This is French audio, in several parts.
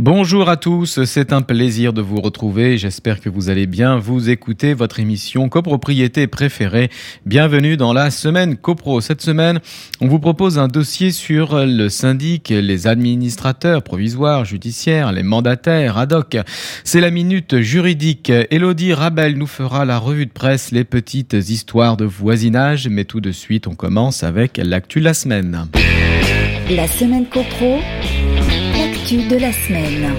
Bonjour à tous, c'est un plaisir de vous retrouver. J'espère que vous allez bien. Vous écoutez votre émission copropriété préférée. Bienvenue dans la semaine copro. Cette semaine, on vous propose un dossier sur le syndic, les administrateurs provisoires, judiciaires, les mandataires ad hoc. C'est la minute juridique. Elodie Rabel nous fera la revue de presse, les petites histoires de voisinage. Mais tout de suite, on commence avec l'actu la semaine. La semaine copro de la semaine.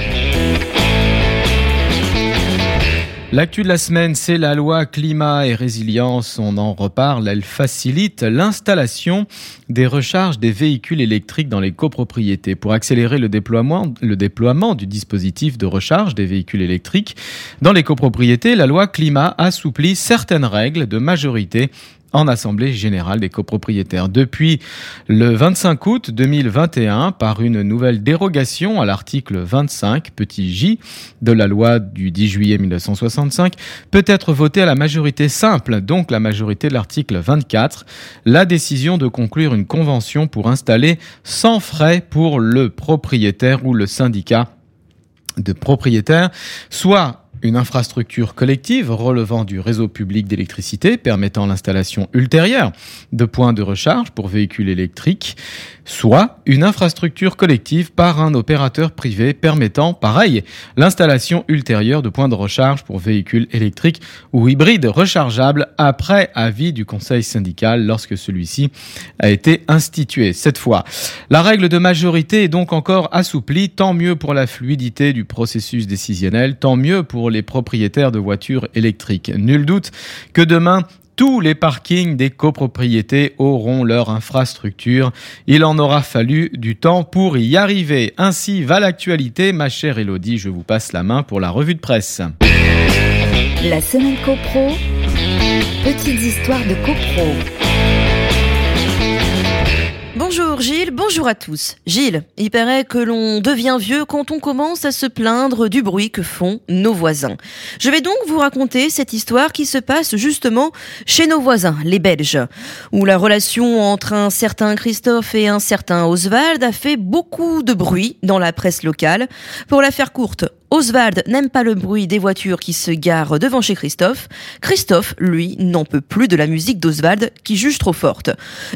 L'actu de la semaine, c'est la loi climat et résilience. On en reparle. Elle facilite l'installation des recharges des véhicules électriques dans les copropriétés. Pour accélérer le déploiement, le déploiement du dispositif de recharge des véhicules électriques dans les copropriétés, la loi climat assouplit certaines règles de majorité en Assemblée générale des copropriétaires. Depuis le 25 août 2021, par une nouvelle dérogation à l'article 25 petit j de la loi du 10 juillet 1965, peut être votée à la majorité simple, donc la majorité de l'article 24, la décision de conclure une convention pour installer sans frais pour le propriétaire ou le syndicat de propriétaires, soit une infrastructure collective relevant du réseau public d'électricité permettant l'installation ultérieure de points de recharge pour véhicules électriques, soit une infrastructure collective par un opérateur privé permettant, pareil, l'installation ultérieure de points de recharge pour véhicules électriques ou hybrides rechargeables après avis du conseil syndical lorsque celui-ci a été institué. Cette fois, la règle de majorité est donc encore assouplie, tant mieux pour la fluidité du processus décisionnel, tant mieux pour les propriétaires de voitures électriques. Nul doute que demain, tous les parkings des copropriétés auront leur infrastructure. Il en aura fallu du temps pour y arriver. Ainsi va l'actualité. Ma chère Elodie, je vous passe la main pour la revue de presse. La semaine copro, petites histoires de copro. Bonjour Gilles, bonjour à tous. Gilles, il paraît que l'on devient vieux quand on commence à se plaindre du bruit que font nos voisins. Je vais donc vous raconter cette histoire qui se passe justement chez nos voisins, les Belges, où la relation entre un certain Christophe et un certain Oswald a fait beaucoup de bruit dans la presse locale. Pour la faire courte, Oswald n'aime pas le bruit des voitures qui se garent devant chez Christophe. Christophe, lui, n'en peut plus de la musique d'Oswald qui juge trop forte.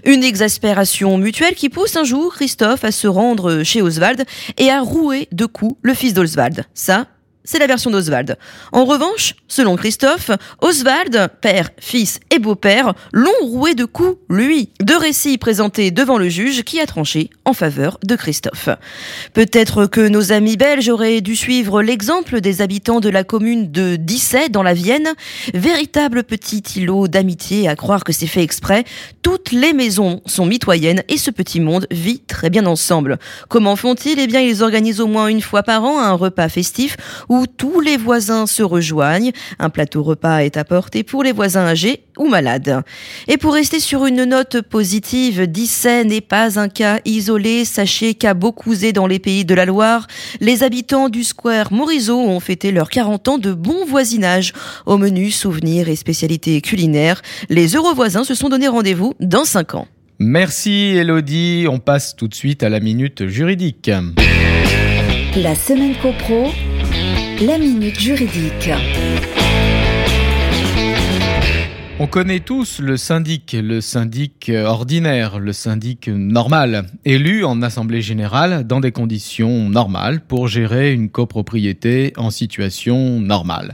Une exaspération mutuelle qui pousse un jour Christophe à se rendre chez Oswald et à rouer de coups le fils d'Oswald. Ça, c'est la version d'Oswald. En revanche, selon Christophe, Oswald, père, fils et beau-père, l'ont roué de coups, lui. Deux récits présentés devant le juge qui a tranché en faveur de Christophe. Peut-être que nos amis belges auraient dû suivre l'exemple des habitants de la commune de Disset dans la Vienne, véritable petit îlot d'amitié à croire que c'est fait exprès. Toutes les maisons sont mitoyennes et ce petit monde vit très bien ensemble. Comment font-ils? Eh bien, ils organisent au moins une fois par an un repas festif tous les voisins se rejoignent. Un plateau repas est apporté pour les voisins âgés ou malades. Et pour rester sur une note positive, Dissay n'est pas un cas isolé. Sachez qu'à Beaucouzé, dans les pays de la Loire, les habitants du square Morisot ont fêté leurs 40 ans de bon voisinage. Au menu souvenirs et spécialités culinaires, les heureux voisins se sont donné rendez-vous dans 5 ans. Merci Elodie, on passe tout de suite à la minute juridique. La semaine copro la minute juridique. On connaît tous le syndic, le syndic ordinaire, le syndic normal, élu en assemblée générale dans des conditions normales pour gérer une copropriété en situation normale.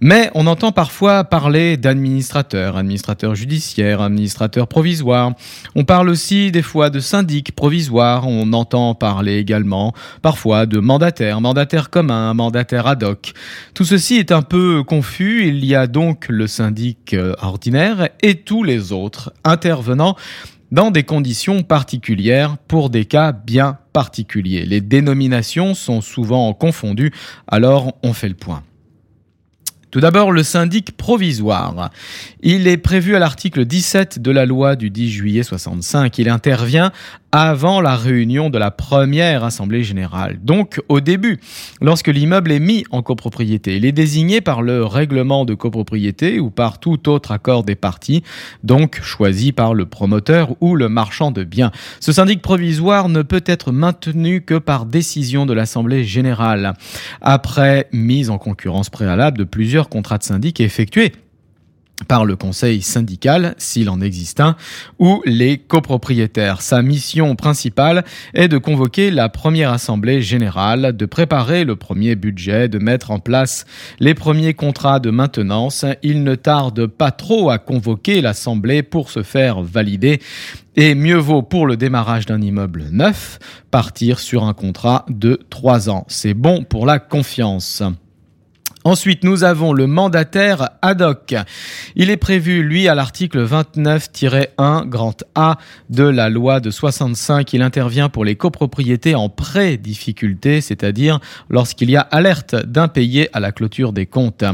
Mais on entend parfois parler d'administrateurs, administrateurs judiciaires, administrateurs provisoires. On parle aussi des fois de syndic provisoires. On entend parler également parfois de mandataires, mandataires communs, mandataires ad hoc. Tout ceci est un peu confus. Il y a donc le syndic euh, et tous les autres intervenant dans des conditions particulières pour des cas bien particuliers. Les dénominations sont souvent confondues, alors on fait le point. Tout d'abord, le syndic provisoire. Il est prévu à l'article 17 de la loi du 10 juillet 65. Il intervient avant la réunion de la première assemblée générale. Donc au début, lorsque l'immeuble est mis en copropriété, il est désigné par le règlement de copropriété ou par tout autre accord des parties, donc choisi par le promoteur ou le marchand de biens. Ce syndic provisoire ne peut être maintenu que par décision de l'assemblée générale, après mise en concurrence préalable de plusieurs contrats de syndic effectués par le conseil syndical, s'il en existe un, ou les copropriétaires. Sa mission principale est de convoquer la première assemblée générale, de préparer le premier budget, de mettre en place les premiers contrats de maintenance. Il ne tarde pas trop à convoquer l'assemblée pour se faire valider. Et mieux vaut pour le démarrage d'un immeuble neuf partir sur un contrat de trois ans. C'est bon pour la confiance. Ensuite, nous avons le mandataire ad hoc. Il est prévu, lui, à l'article 29-1 grand A de la loi de 65. Il intervient pour les copropriétés en pré-difficulté, c'est-à-dire lorsqu'il y a alerte d'impayés à la clôture des comptes.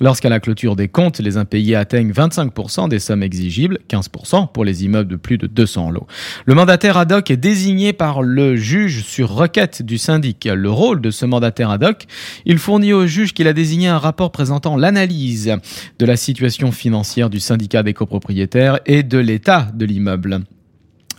Lorsqu'à la clôture des comptes, les impayés atteignent 25% des sommes exigibles, 15% pour les immeubles de plus de 200 lots. Le mandataire ad hoc est désigné par le juge sur requête du syndic. Le rôle de ce mandataire ad hoc, il fournit au juge qu'il a désigné un rapport présentant l'analyse de la situation financière du syndicat des copropriétaires et de l'état de l'immeuble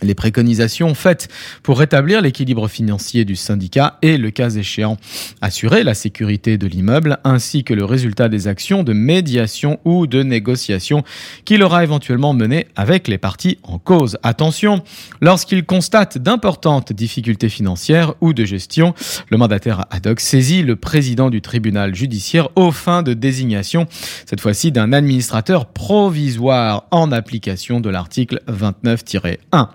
les préconisations faites pour rétablir l'équilibre financier du syndicat et, le cas échéant, assurer la sécurité de l'immeuble ainsi que le résultat des actions de médiation ou de négociation qu'il aura éventuellement menées avec les parties en cause. Attention, lorsqu'il constate d'importantes difficultés financières ou de gestion, le mandataire ad hoc saisit le président du tribunal judiciaire aux fins de désignation, cette fois-ci d'un administrateur provisoire en application de l'article 29-1.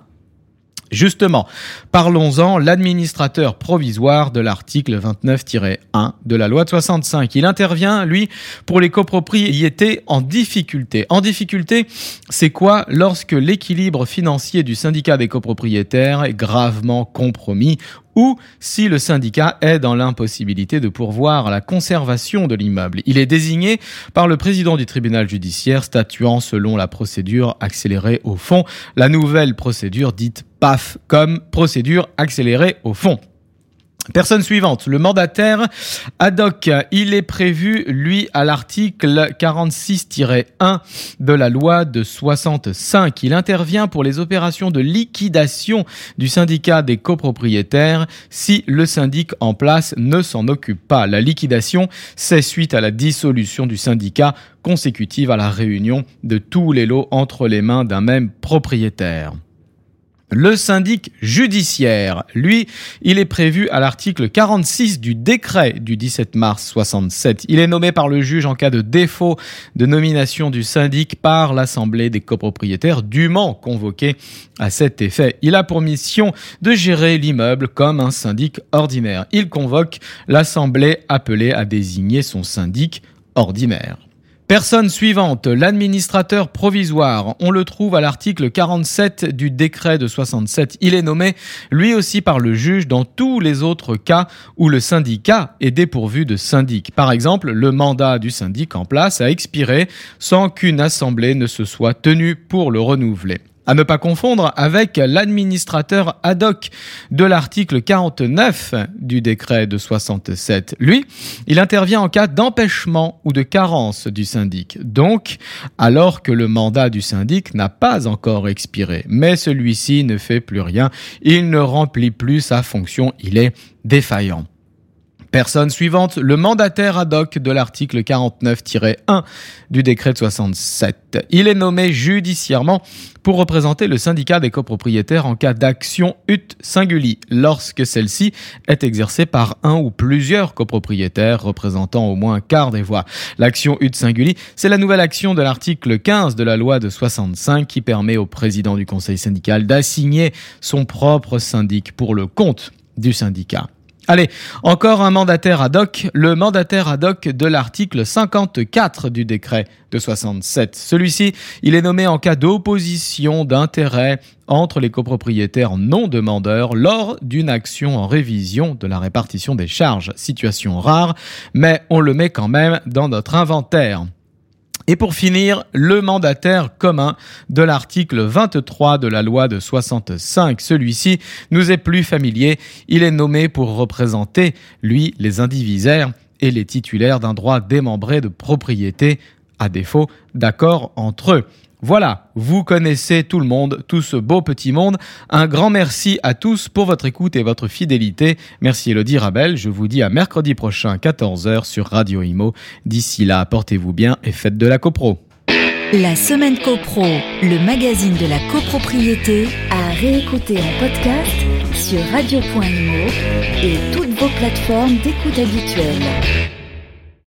Justement, parlons-en, l'administrateur provisoire de l'article 29-1 de la loi de 65. Il intervient, lui, pour les copropriétés en difficulté. En difficulté, c'est quoi lorsque l'équilibre financier du syndicat des copropriétaires est gravement compromis ou si le syndicat est dans l'impossibilité de pourvoir à la conservation de l'immeuble? Il est désigné par le président du tribunal judiciaire statuant selon la procédure accélérée au fond, la nouvelle procédure dite PAF comme procédure accélérée au fond. Personne suivante, le mandataire ad hoc. Il est prévu, lui, à l'article 46-1 de la loi de 65. Il intervient pour les opérations de liquidation du syndicat des copropriétaires si le syndic en place ne s'en occupe pas. La liquidation, c'est suite à la dissolution du syndicat consécutive à la réunion de tous les lots entre les mains d'un même propriétaire. Le syndic judiciaire, lui, il est prévu à l'article 46 du décret du 17 mars 67. Il est nommé par le juge en cas de défaut de nomination du syndic par l'Assemblée des copropriétaires dûment convoqué à cet effet. Il a pour mission de gérer l'immeuble comme un syndic ordinaire. Il convoque l'Assemblée appelée à désigner son syndic ordinaire. Personne suivante, l'administrateur provisoire. On le trouve à l'article 47 du décret de 67. Il est nommé lui aussi par le juge dans tous les autres cas où le syndicat est dépourvu de syndic. Par exemple, le mandat du syndic en place a expiré sans qu'une assemblée ne se soit tenue pour le renouveler. À ne pas confondre avec l'administrateur ad hoc de l'article 49 du décret de 67. Lui, il intervient en cas d'empêchement ou de carence du syndic. Donc, alors que le mandat du syndic n'a pas encore expiré, mais celui-ci ne fait plus rien, il ne remplit plus sa fonction, il est défaillant. Personne suivante, le mandataire ad hoc de l'article 49-1 du décret de 67. Il est nommé judiciairement pour représenter le syndicat des copropriétaires en cas d'action ut singuli, lorsque celle-ci est exercée par un ou plusieurs copropriétaires représentant au moins un quart des voix. L'action ut singuli, c'est la nouvelle action de l'article 15 de la loi de 65 qui permet au président du conseil syndical d'assigner son propre syndic pour le compte du syndicat. Allez, encore un mandataire ad hoc, le mandataire ad hoc de l'article 54 du décret de 67. Celui-ci, il est nommé en cas d'opposition d'intérêt entre les copropriétaires non demandeurs lors d'une action en révision de la répartition des charges. Situation rare, mais on le met quand même dans notre inventaire. Et pour finir, le mandataire commun de l'article 23 de la loi de 65. Celui-ci nous est plus familier. Il est nommé pour représenter, lui, les indivisaires et les titulaires d'un droit démembré de propriété, à défaut d'accord entre eux. Voilà, vous connaissez tout le monde, tout ce beau petit monde. Un grand merci à tous pour votre écoute et votre fidélité. Merci Elodie Rabel. Je vous dis à mercredi prochain, 14h sur Radio Imo. D'ici là, portez-vous bien et faites de la copro. La semaine copro, le magazine de la copropriété, à réécouter en podcast sur radio.imo et toutes vos plateformes d'écoute habituelles.